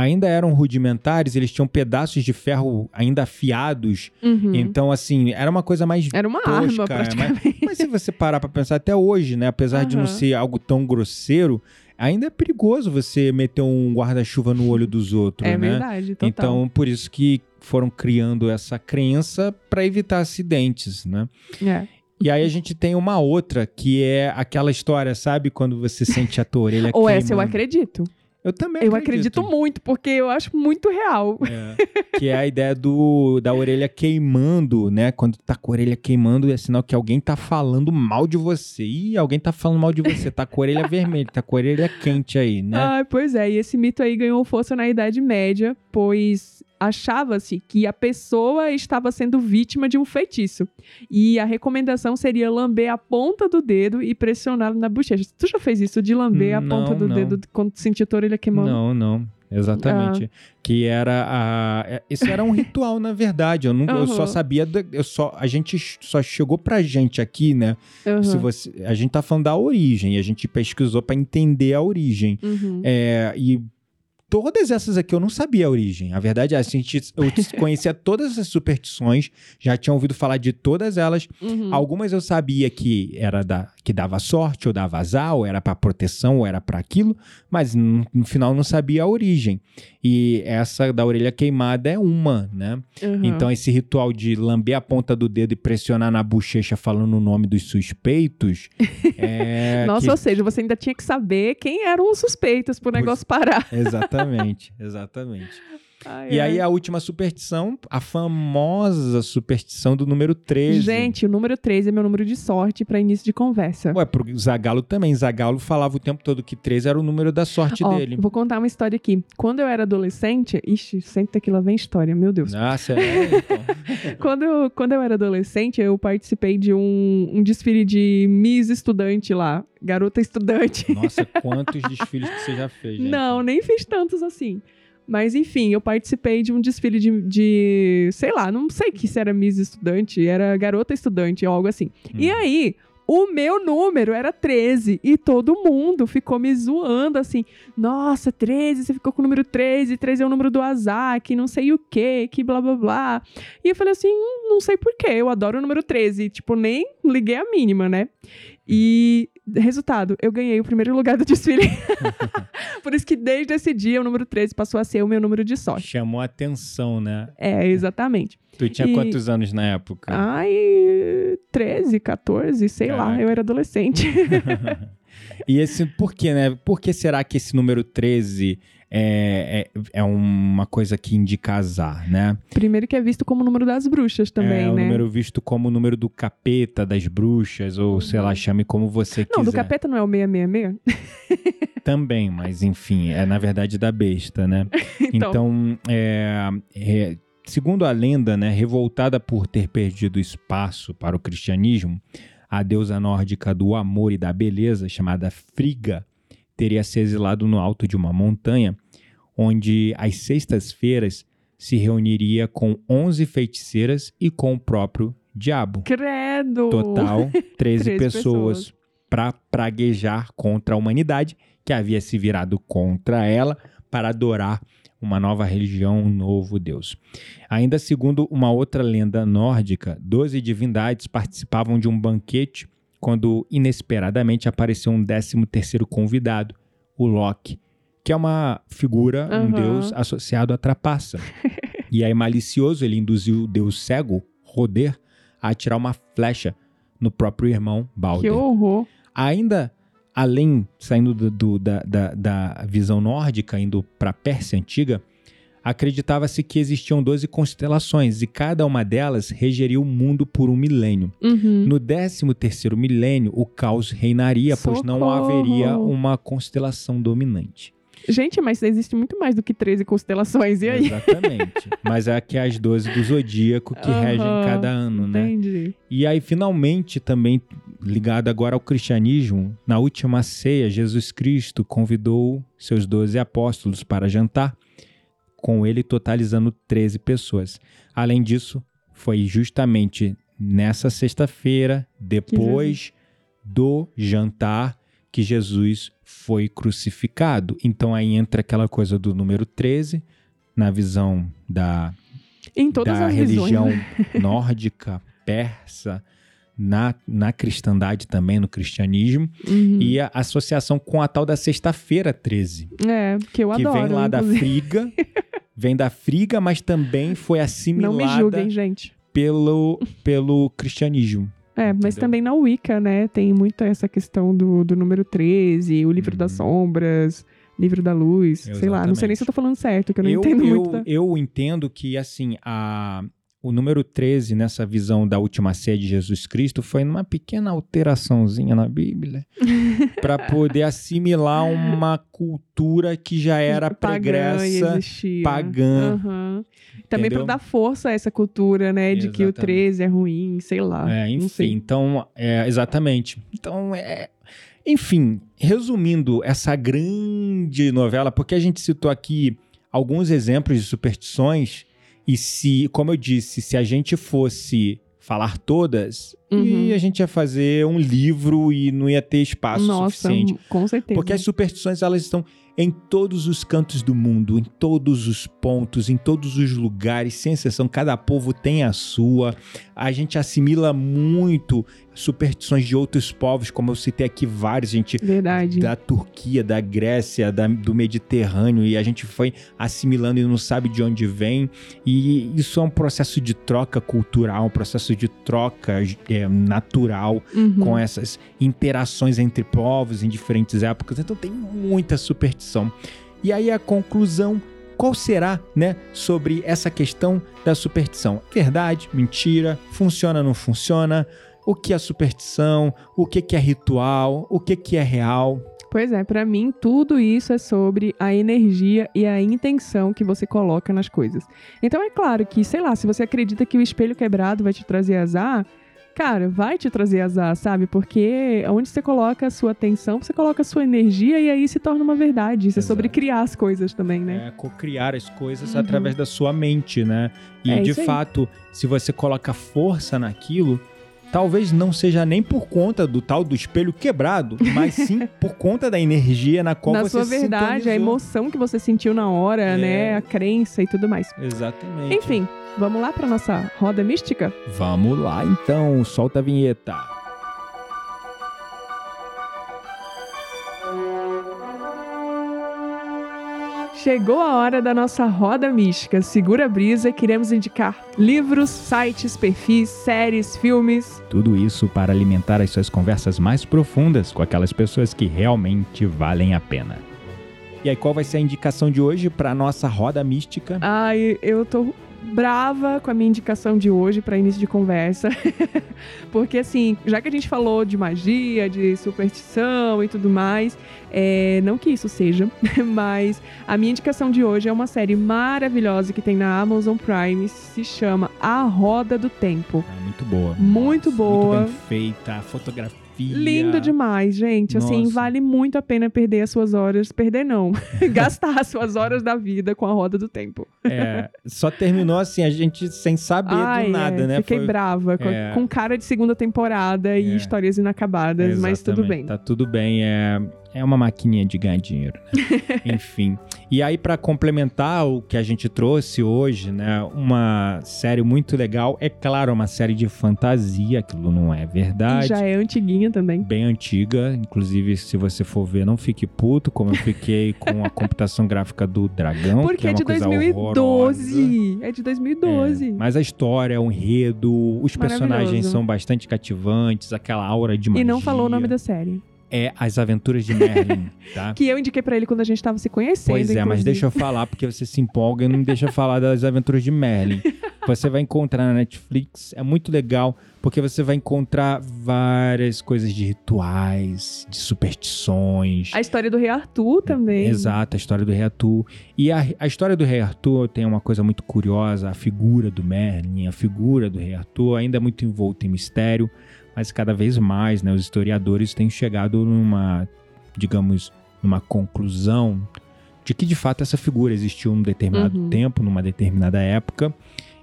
ainda eram rudimentares, eles tinham pedaços de ferro ainda afiados. Uhum. Então, assim, era uma coisa mais Era uma tosca, arma, é, mas- praticamente. Mas se você parar pra pensar até hoje, né? Apesar de não ser algo tão grosseiro, ainda é perigoso você meter um guarda-chuva no olho dos outros, É né? verdade, total. Então, por isso que foram criando essa crença para evitar acidentes, né? É. E aí a gente tem uma outra que é aquela história, sabe? Quando você sente a tua orelha Ou essa eu queimando. acredito. Eu também Eu acredito muito, porque eu acho muito real. É, que é a ideia do, da orelha queimando, né? Quando tá com a orelha queimando, é sinal que alguém tá falando mal de você. Ih, alguém tá falando mal de você. Tá com a orelha vermelha, tá com a orelha quente aí, né? Ah, pois é, e esse mito aí ganhou força na Idade Média, pois achava-se que a pessoa estava sendo vítima de um feitiço. E a recomendação seria lamber a ponta do dedo e pressioná-lo na bochecha. Tu já fez isso de lamber a Não, ponta do não. dedo quando sentiu tua orelha queimando? Não, não. Exatamente. Ah. Que era a. é- Isso era um ritual, na verdade. Eu, nunca, eu só sabia. da- eu só, a gente só chegou pra gente aqui, né? Aham. Se você, a gente tá falando da origem. A gente pesquisou pra entender a origem. Uhum. É, e todas essas aqui eu não sabia a origem. A verdade é, a gente, eu conhecia todas essas superstições, já tinha ouvido falar de todas elas. Uhum. Algumas eu sabia que era da, que dava sorte, ou dava azar, ou era para proteção, ou era para aquilo, mas no, no final não sabia a origem. E essa da orelha queimada é uma, né? Uhum. Então esse ritual de lamber a ponta do dedo e pressionar na bochecha falando o nome dos suspeitos é Nossa, que- ou seja, você ainda tinha que saber quem eram os suspeitos pro Pois- negócio parar. Exatamente, exatamente. Ai, E aí a última superstição, a famosa superstição do número 13. Gente, o número 13 é meu número de sorte pra início de conversa. Ué, pro Zagalo também. Zagalo falava o tempo todo que 13 era o número da sorte Ó, dele. Vou contar uma história aqui. Quando eu era adolescente, ixi, senta que lá vem história, meu Deus. Nossa, é, então. Quando eu, quando eu era adolescente, eu participei de um, um desfile de Miss Estudante lá, garota estudante. Nossa, quantos desfiles que você já fez, gente. Não, nem fiz tantos assim. Mas enfim, eu participei de um desfile de, de sei lá, não sei que se era Miss Estudante, era garota estudante ou algo assim. E Hum. aí, O meu número era 13 e todo mundo ficou me zoando assim. Nossa, 13, você ficou com o número 13, 13 é o número do azar, que não sei o quê, que blá blá blá. E eu falei assim, hum, não sei porquê, eu adoro o número 13. Tipo, nem liguei a mínima, né? E resultado, eu ganhei o primeiro lugar do desfile. Por isso que desde esse dia o número 13 passou a ser o meu número de sorte. Chamou atenção, né? É, exatamente. Tu tinha E- quantos anos na época? Ai, 13, 14, sei lá, Caraca. eu era adolescente. E esse, por que, né? Por que será que esse número 13 é, é, é uma coisa que indica azar, né? Primeiro que é visto como o número das bruxas também, é o né? número visto como o número do capeta, das bruxas, ou sei lá, chame como você Não, do quiser. capeta não é o 666? Também, mas enfim, é na verdade da besta, né? Então. Então, é, é, segundo a lenda, né, revoltada por ter perdido espaço para o cristianismo, a deusa nórdica do amor e da beleza, chamada Frigga, teria se exilado no alto de uma montanha, onde às sextas-feiras se reuniria com 11 feiticeiras e com o próprio diabo. Credo! Total, 13, 13 pessoas pessoas. para praguejar contra a humanidade, que havia se virado contra ela para adorar uma nova religião, um novo Deus. Ainda segundo uma outra lenda nórdica, 12 divindades participavam de um banquete quando inesperadamente apareceu um décimo terceiro convidado, o Loki, que é uma figura, um Aham. deus associado à trapaça. e aí, malicioso, ele induziu o deus cego, Roder, a atirar uma flecha no próprio irmão Que Balder. horror! Ainda além, saindo do- do- da, da- da visão nórdica, indo para a Pérsia Antiga, acreditava-se que existiam 12 constelações e cada uma delas regeria o mundo por um milênio. Uhum. No 13 terceiro milênio, o caos reinaria, pois não Socorro! haveria uma constelação dominante. Gente, mas existe muito mais do que 13 constelações, e aí? Exatamente. Mas é aqui as 12 do zodíaco que regem Aham, cada ano, né? Entendi. E aí, finalmente, também ligado agora ao cristianismo, na última ceia, Jesus Cristo convidou seus doze apóstolos para jantar, com ele totalizando 13 pessoas. Além disso, foi justamente nessa sexta-feira, depois do jantar, que Jesus foi crucificado. Então aí entra aquela coisa do número 13, na visão da da religião visões. nórdica, persa, na, na cristandade também, no cristianismo, Uhum. e a associação com a tal da Sexta-feira 13, É, que eu que adoro. vem lá da inclusive. Friga, vem da Friga, mas também foi Não me assimilada julguem, gente. pelo, pelo cristianismo. É, mas Entendeu? também na Wicca, né? Tem muito essa questão do, do número 13, o livro das Uhum. sombras, livro da luz, sei lá. Não sei nem se eu tô falando certo, que eu não eu, entendo eu, muito. Da... eu entendo que, assim, a, o número 13, nessa visão da última ceia de Jesus Cristo, foi numa pequena alteraçãozinha na Bíblia para poder assimilar uma cultura que já era Pagã pregressa, pagã. Aham. Também pra dar força a essa cultura, né? De que o Exatamente. 13 é ruim, sei lá. É, enfim, sei. então, é, exatamente. Então, é. Enfim, resumindo essa grande novela, porque a gente citou aqui alguns exemplos de superstições, e se, como eu disse, se a gente fosse falar todas, Uhum. e a gente ia fazer um livro e não ia ter espaço Nossa, suficiente. com certeza. Porque as superstições, elas estão em todos os cantos do mundo, em todos os pontos, em todos os lugares, sem exceção. Cada povo tem a sua. A gente assimila muito superstições de outros povos, como eu citei aqui vários, gente. Verdade. Da Turquia, da Grécia, da- do Mediterrâneo, e a gente foi assimilando e não sabe de onde vem. E isso é um processo de troca cultural, um processo de troca é, natural Uhum. com essas interações entre povos em diferentes épocas. Então tem muita superstição. E aí a conclusão, qual será, né, sobre essa questão da superstição? Verdade, mentira, funciona, não funciona? O que é superstição? O que que é ritual? O que que é real? Pois é, pra mim tudo isso é sobre a energia e a intenção que você coloca nas coisas. Então é claro que, sei lá, se você acredita que o espelho quebrado vai te trazer azar, cara, vai te trazer azar, sabe? Porque onde você coloca a sua atenção, você coloca a sua energia e aí se torna uma verdade. Isso é sobre Exato. criar as coisas também, né? É co-criar as coisas Uhum. através da sua mente, né? E É de isso aí. fato, se você coloca força naquilo, talvez não seja nem por conta do tal do espelho quebrado, mas sim por conta da energia na qual Na você sua verdade, a emoção que você sentiu na hora, É. né? A crença e tudo mais. Exatamente. Enfim, vamos lá pra nossa roda mística? Vamos lá então, solta a vinheta. Chegou a hora da nossa roda mística. Segura a brisa, queremos indicar livros, sites, perfis, séries, filmes. Tudo isso para alimentar as suas conversas mais profundas com aquelas pessoas que realmente valem a pena. E aí, qual vai ser a indicação de hoje para nossa roda mística? Ai, eu tô brava com a minha indicação de hoje para início de conversa. Porque, assim, já que a gente falou de magia, de superstição e tudo mais, é, não que isso seja, mas a minha indicação de hoje é uma série maravilhosa que tem na Amazon Prime, se chama A Roda do Tempo. Ah, muito boa. Muito boa. Muito bem feita, a fotografia. Lindo demais, gente. Assim, Nossa. vale muito a pena perder as suas horas. Perder não. Gastar as suas horas da vida com a roda do tempo. É, só terminou assim, a gente sem saber Ai, do nada, é, né? Fiquei Foi- brava, com, é. com cara de segunda temporada e É. histórias inacabadas, mas tudo Exatamente, bem. Tá tudo bem. É, é uma maquininha de ganhar dinheiro, né? Enfim. E aí, pra complementar o que a gente trouxe hoje, né? Uma série muito legal. É claro, uma série de fantasia, aquilo não é E verdade. já é antiguinha também. Bem antiga, inclusive se você for ver, não fique puto, como eu fiquei com a computação gráfica do Dragão, Porque que é é de coisa 2012. É de É, 2012. mas a história, o enredo, os personagens são bastante cativantes, aquela aura de magia. E não falou o nome da série. É As Aventuras de Merlin, tá? Que eu indiquei pra ele quando a gente tava se conhecendo. Pois é, mas inclusive. deixa eu falar, porque você se empolga e não deixa falar das Aventuras de Merlin. Você vai encontrar na Netflix, é muito legal, porque você vai encontrar várias coisas de rituais, de superstições. A história do Rei Arthur também. Exato, a história do Rei Arthur. E a, a história do Rei Arthur tem uma coisa muito curiosa, a figura do Merlin, a figura do Rei Arthur ainda é muito envolta em mistério, mas cada vez mais, né, os historiadores têm chegado numa, digamos, numa conclusão de que de fato essa figura existiu num determinado Uhum. tempo, numa determinada época,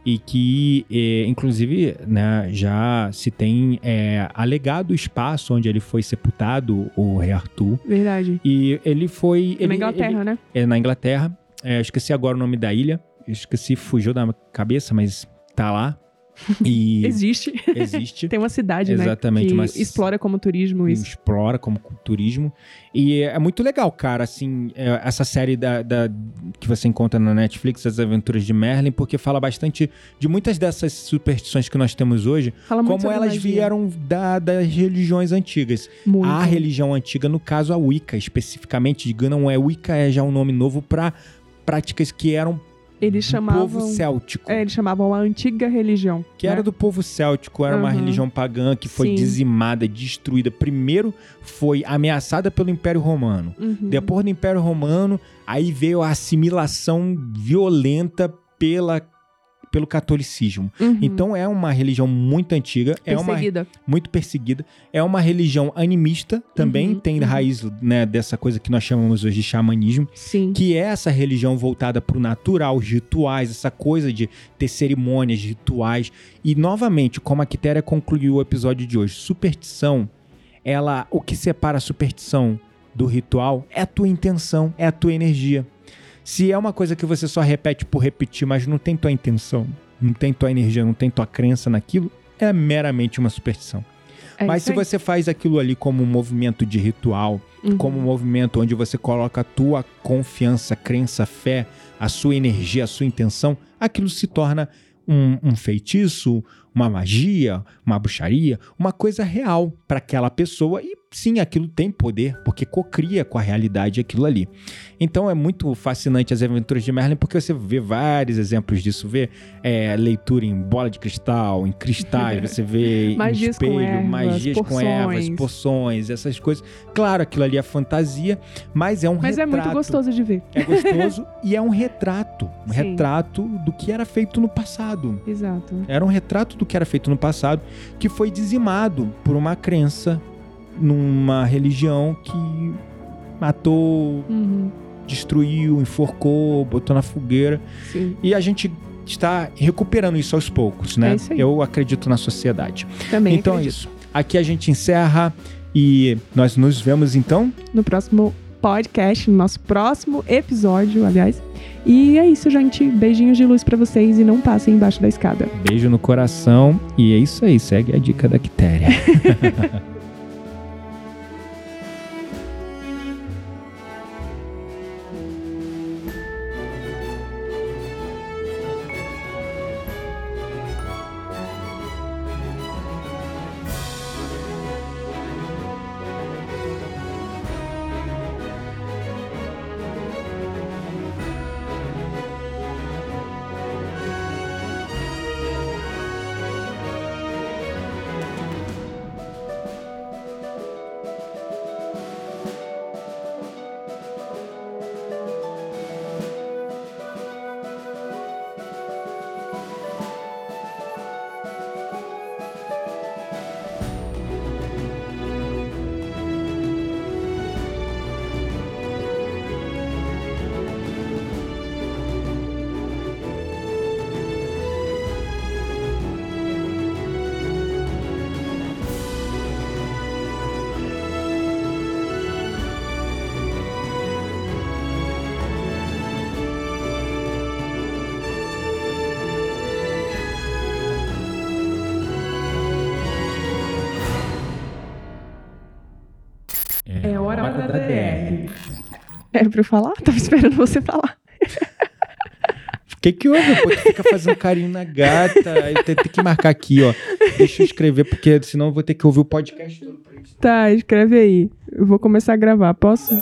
e que, eh, inclusive, né, já se tem eh, alegado o espaço onde ele foi sepultado, o Rei Arthur, Verdade. e ele foi. Ele, na Inglaterra, né? ele- é na Inglaterra. É, esqueci agora o nome da ilha. Esqueci, fugiu da cabeça, mas tá lá. E Existe. existe. Tem uma cidade, Exatamente, né? Que mas- explora como turismo isso. explora como turismo. E é muito legal, cara, assim, é, essa série da, da- que você encontra na Netflix, As Aventuras de Merlin, porque fala bastante de muitas dessas superstições que nós temos hoje, Fala como elas magia. vieram da- das religiões antigas. Muito. A religião antiga, no caso a Wicca, especificamente, digo, não é Wicca, é já um nome novo para práticas que eram Eles chamavam. povo céltico. É, eles chamavam a antiga religião. Que né? era do povo céltico, era uma Uhum. religião pagã que foi Sim. dizimada, destruída. Primeiro foi ameaçada pelo Império Romano. Uhum. Depois do Império Romano, aí veio a assimilação violenta pela, pelo catolicismo. Uhum. Então é uma religião muito antiga, é uma Perseguida. muito perseguida. É uma religião animista, também Uhum, tem uhum. raiz né, dessa coisa que nós chamamos hoje de xamanismo, Sim. que é essa religião voltada para o natural, os rituais, essa coisa de ter cerimônias, rituais. E novamente, como a Quitéria concluiu o episódio de hoje, superstição, ela, o que separa a superstição do ritual é a tua intenção, é a tua energia. Se é uma coisa que você só repete por repetir, mas não tem tua intenção, não tem tua energia, não tem tua crença naquilo, é meramente uma superstição. É Mas se você faz aquilo ali como um movimento de ritual, Uhum. como um movimento onde você coloca a tua confiança, crença, fé, a sua energia, a sua intenção, aquilo se torna um, um feitiço, uma magia, uma bruxaria, uma coisa real para aquela pessoa e sim, aquilo tem poder, porque cocria com a realidade aquilo ali. Então é muito fascinante as aventuras de Merlin, porque você vê vários exemplos disso, vê é, leitura em bola de cristal, em cristais, você vê em Magias com espelho, ervas, magias com ervas, porções. poções, essas coisas. Claro, aquilo ali é fantasia, mas é um Mas é retrato. muito gostoso de ver. É gostoso e é um retrato. Um Sim. retrato do que era feito no passado. Exato. Era um retrato do que era feito no passado que foi dizimado por uma crença numa religião que matou, Uhum. destruiu, enforcou, botou na fogueira. Sim. E a gente está recuperando isso aos poucos, né? É. Eu acredito na sociedade. Também então é acredito. isso. Aqui a gente encerra e nós nos vemos então. No próximo podcast, no nosso próximo episódio, aliás. E é isso, gente. Beijinhos de luz pra vocês e não passem embaixo da escada. Beijo no coração e é isso aí. Segue a dica da Quitéria. pra eu falar? Tava esperando você falar. O que que houve? Pô, tu fica fazendo carinho na gata. Tem, tem que marcar aqui, ó. Deixa eu escrever, porque senão eu vou ter que ouvir o podcast todo pra isso. Tá, escreve aí. Eu vou começar a gravar. Posso?